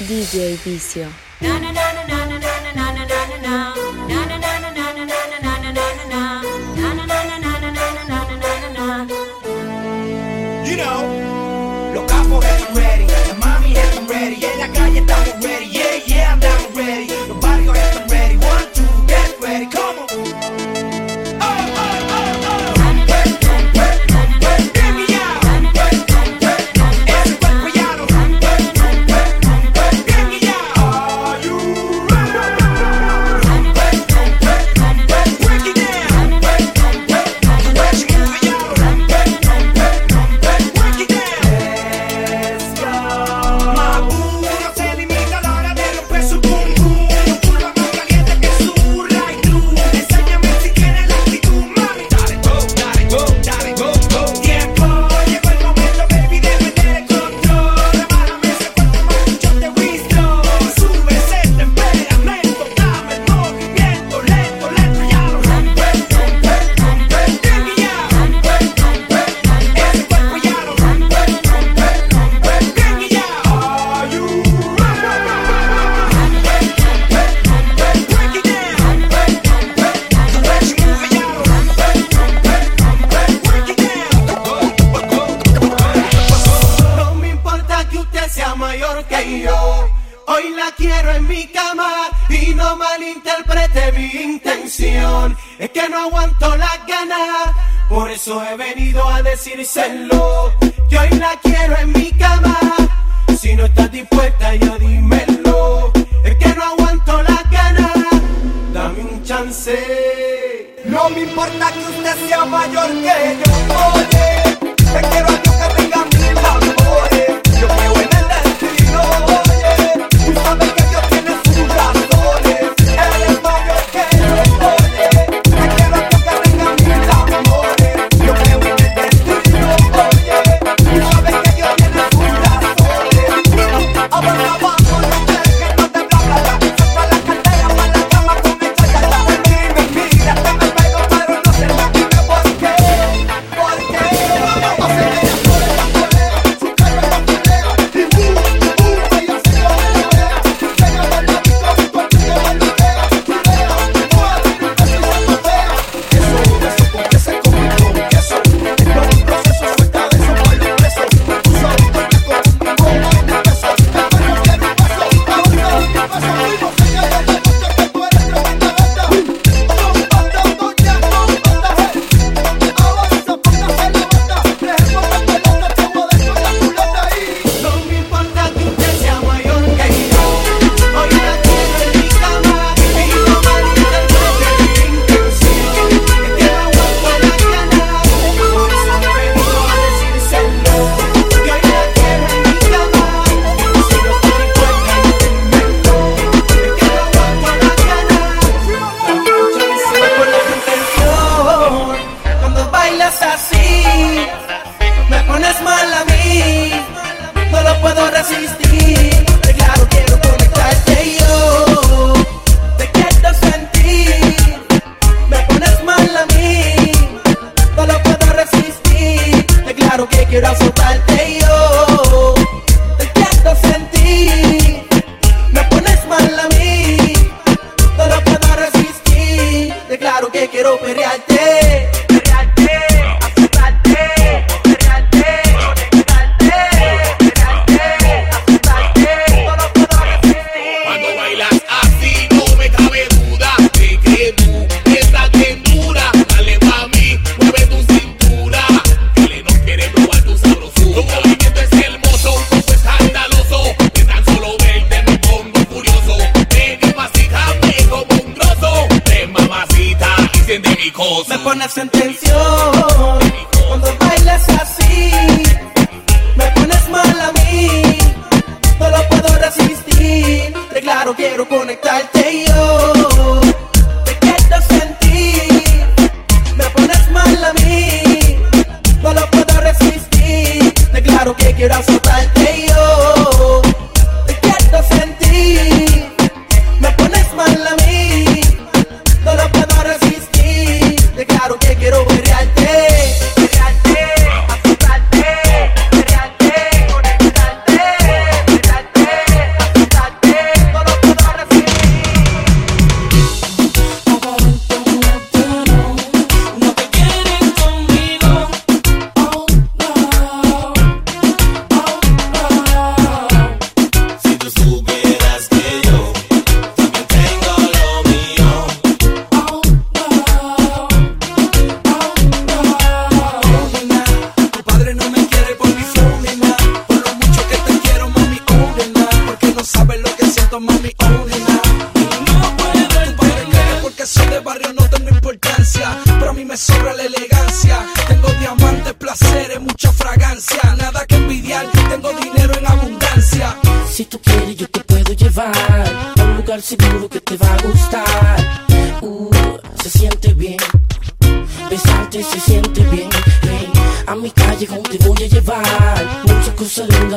DJ Vicio. Na, na, na, na, na, na, na, na, na, na, na. calle estamos ready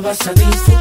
passadista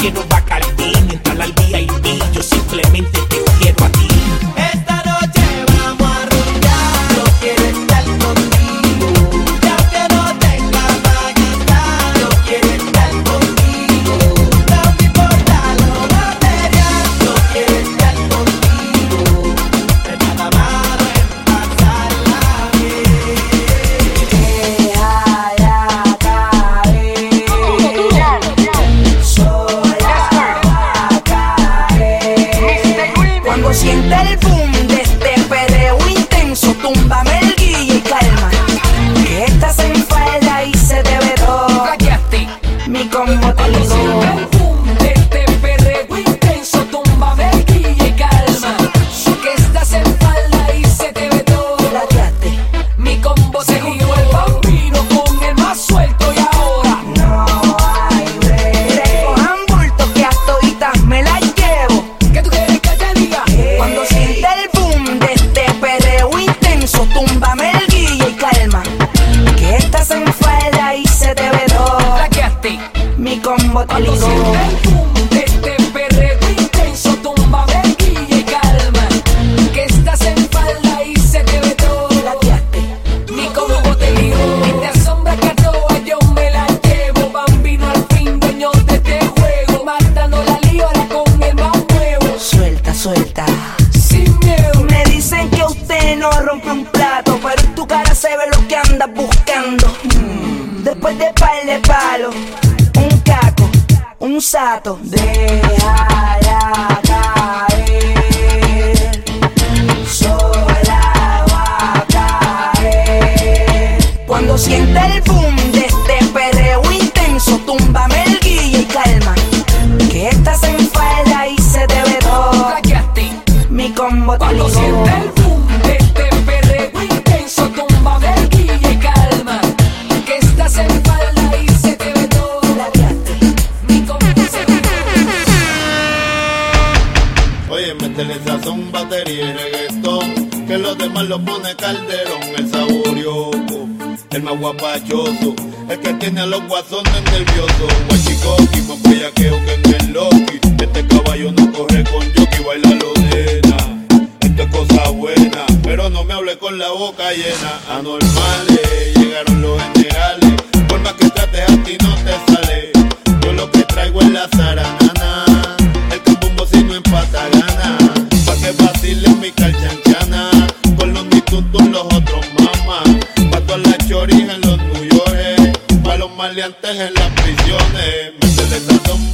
quiero guapachoso. El que tiene a los guasones nerviosos. Guachicoqui, más bellaqueo que en el Loki. Este caballo no corre con jockey, baila lo Esto es cosa buena, pero no me hable con la boca llena. Anormales, llegaron los generales. Por más que trates a ti no te sale. Yo lo que traigo es la zarana. maleantes en las prisiones. Me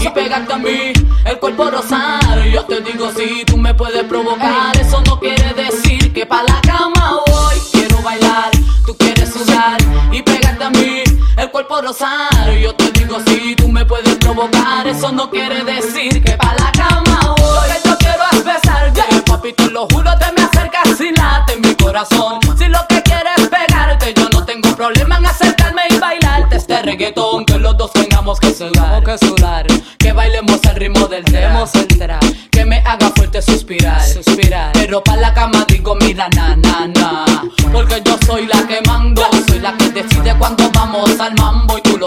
y pegarte a mí, el cuerpo rosar. Yo te digo si tú me puedes provocar, eso no quiere decir que pa' la cama voy. Quiero bailar, tú quieres sudar y pegarte a mí, el cuerpo rosar. Yo te digo si tú me puedes provocar, eso no quiere decir que pa' la cama voy. Lo que yo quiero es besarte, papi, te lo juro, te me acercas y late mi corazón. Si lo que reggaetón. Que los dos tengamos que sudar, que sudar, que bailemos al ritmo del tema, que me haga fuerte suspirar, suspirar. Pero pa' la cama digo, mira, na, na, na. Porque yo soy la que mando, soy la que decide cuando vamos al mambo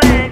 swear.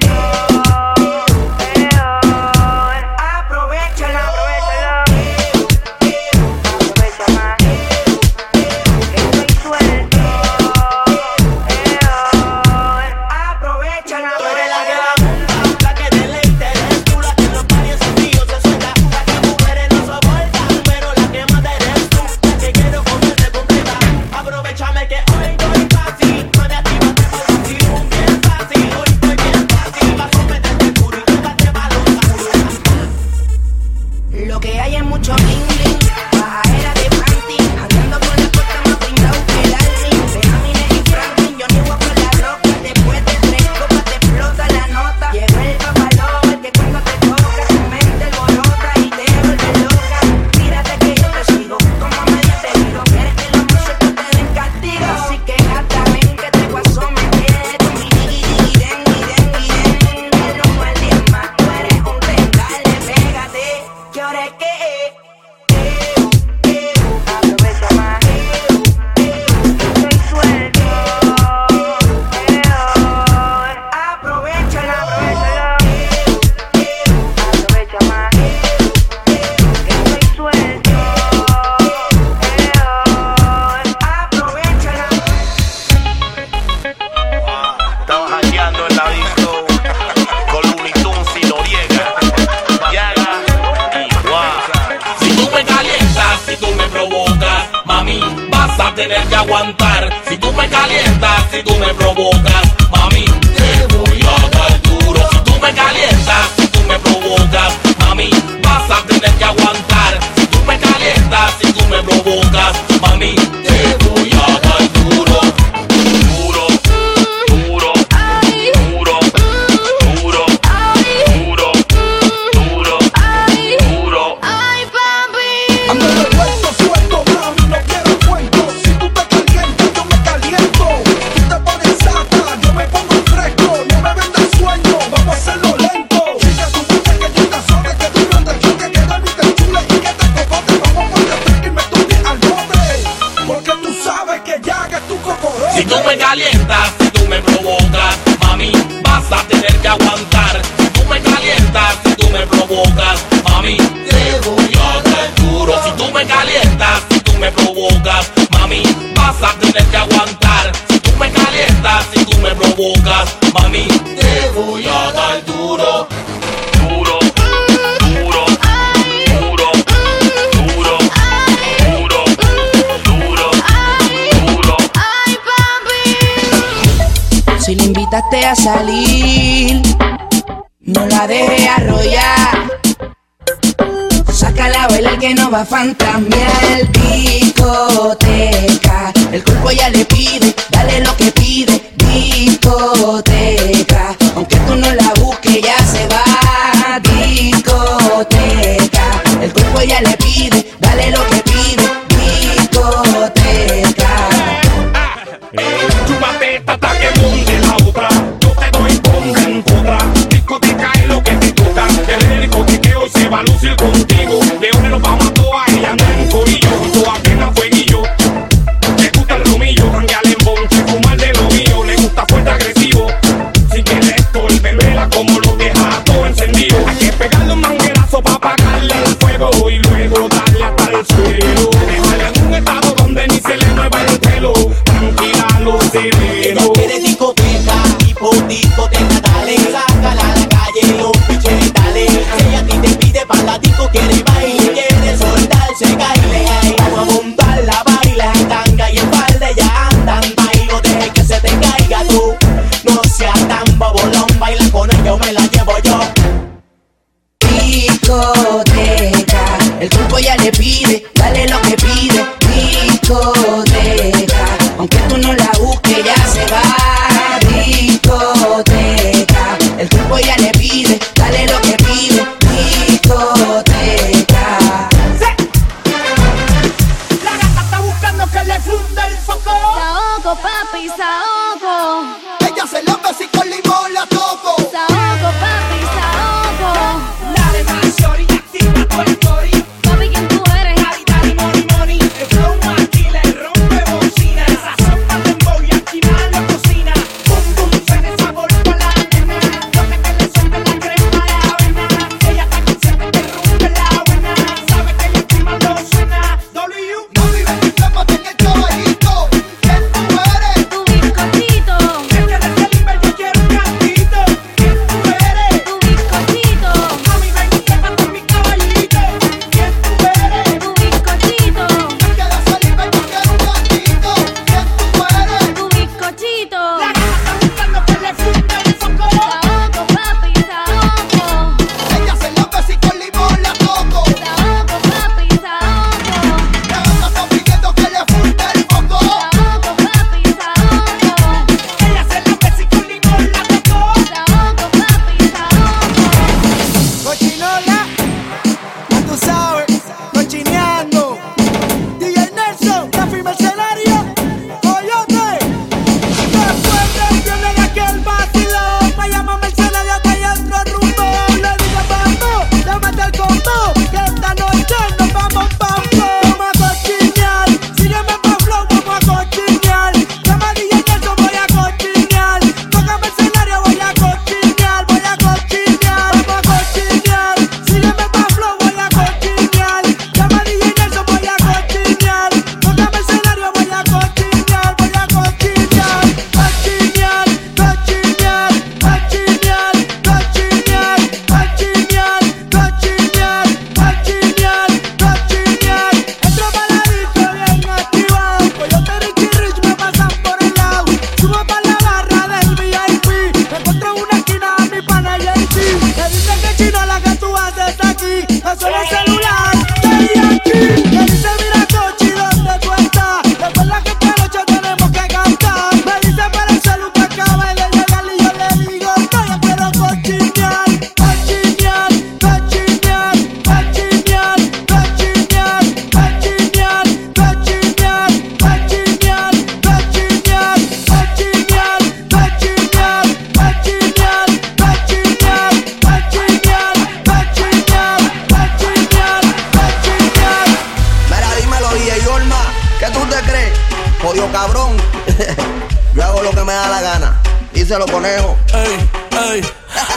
Que no va a fantamear discoteca. El cuerpo ya le pide, dale lo que pide, discoteca. Aunque tú no la busques, ya se va, discoteca. El cuerpo ya le pide, dale lo que Ey, ey.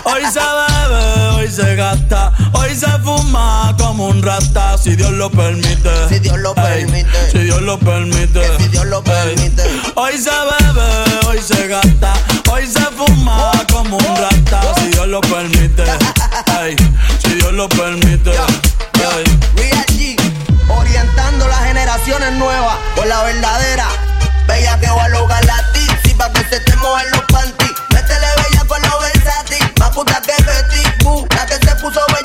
Hoy se bebe, hoy se gasta, hoy se fuma como un rata, si Dios lo permite. Si Dios lo ey, permite. Si Dios lo permite. Que si Dios lo permite. Hoy se bebe, hoy se gasta, hoy se fuma como un rata, si Dios lo permite. si Dios lo permite. Real G, orientando las generaciones nuevas por la verdadera. Bella que va a lograr Pa' que se te mojen los panties. Métele bella con los versátil. Más puta que Betty Boo. La que se puso bella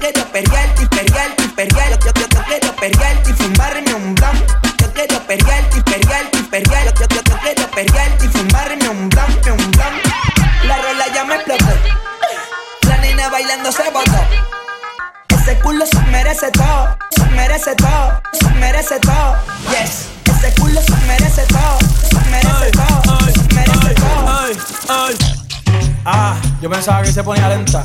quiero perrear, imperial, imperial. Yo, yo, yo quiero perrear y fumarme un blunt. Yo quiero perrear, imperial, imperial. Yo, yo, yo quiero perrear y fumarme un blunt, un blunt. La rola ya me explotó. La nena bailando se botó. Ese culo se merece todo, se merece todo, se merece todo. Yes. Ese culo se merece todo, se merece todo, se merece todo. Ay, ay. Ah, yo pensaba que se ponía lenta.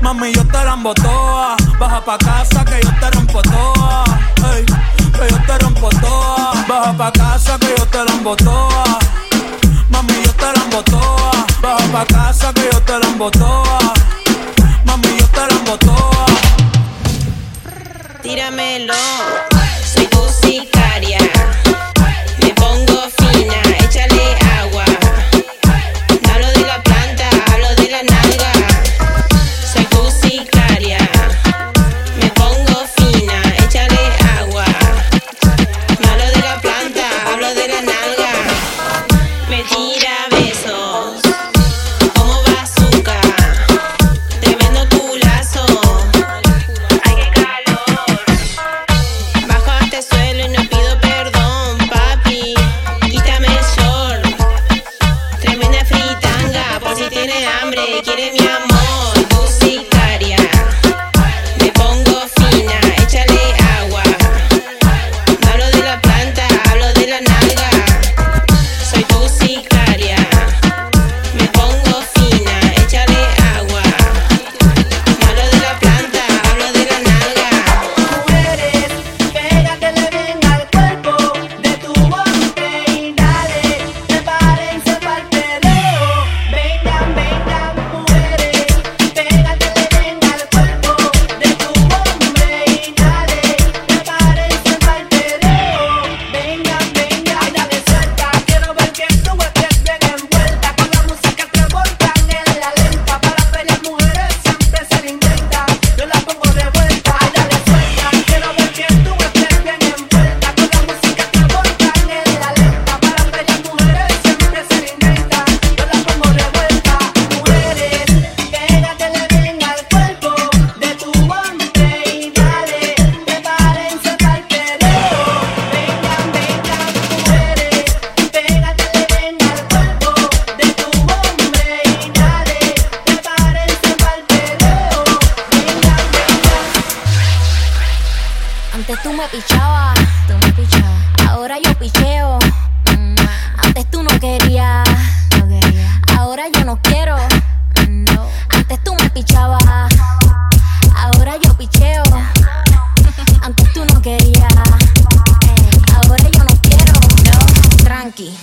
Mami, yo te la embotoa. Baja pa' casa que yo te rompo toa. Que yo te rompo toa. Baja pa' casa que yo te la embotoa. Mami, yo te la embotoa. Baja pa' casa que yo te la embotoa. Mami, yo te la embotoa. Tíramelo,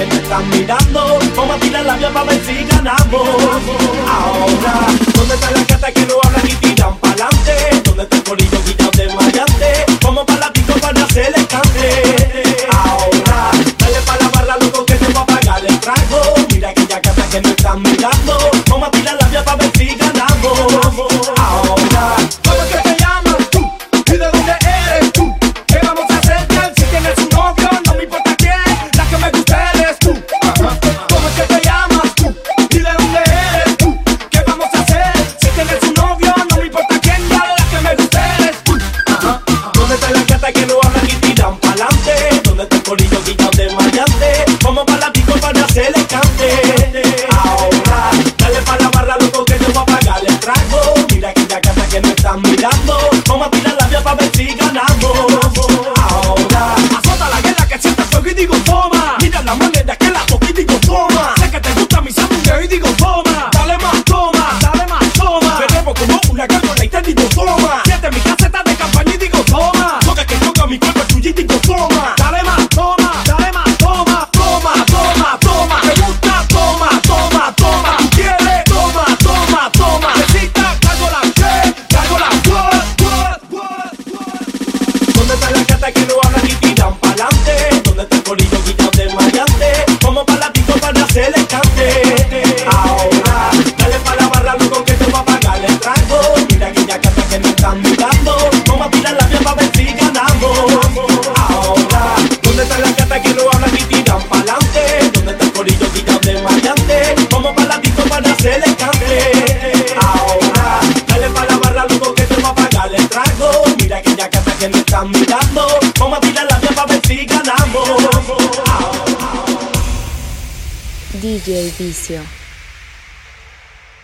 que te están mirando. Vamos a tirar la mía para ver si ganamos. Ahora. huye.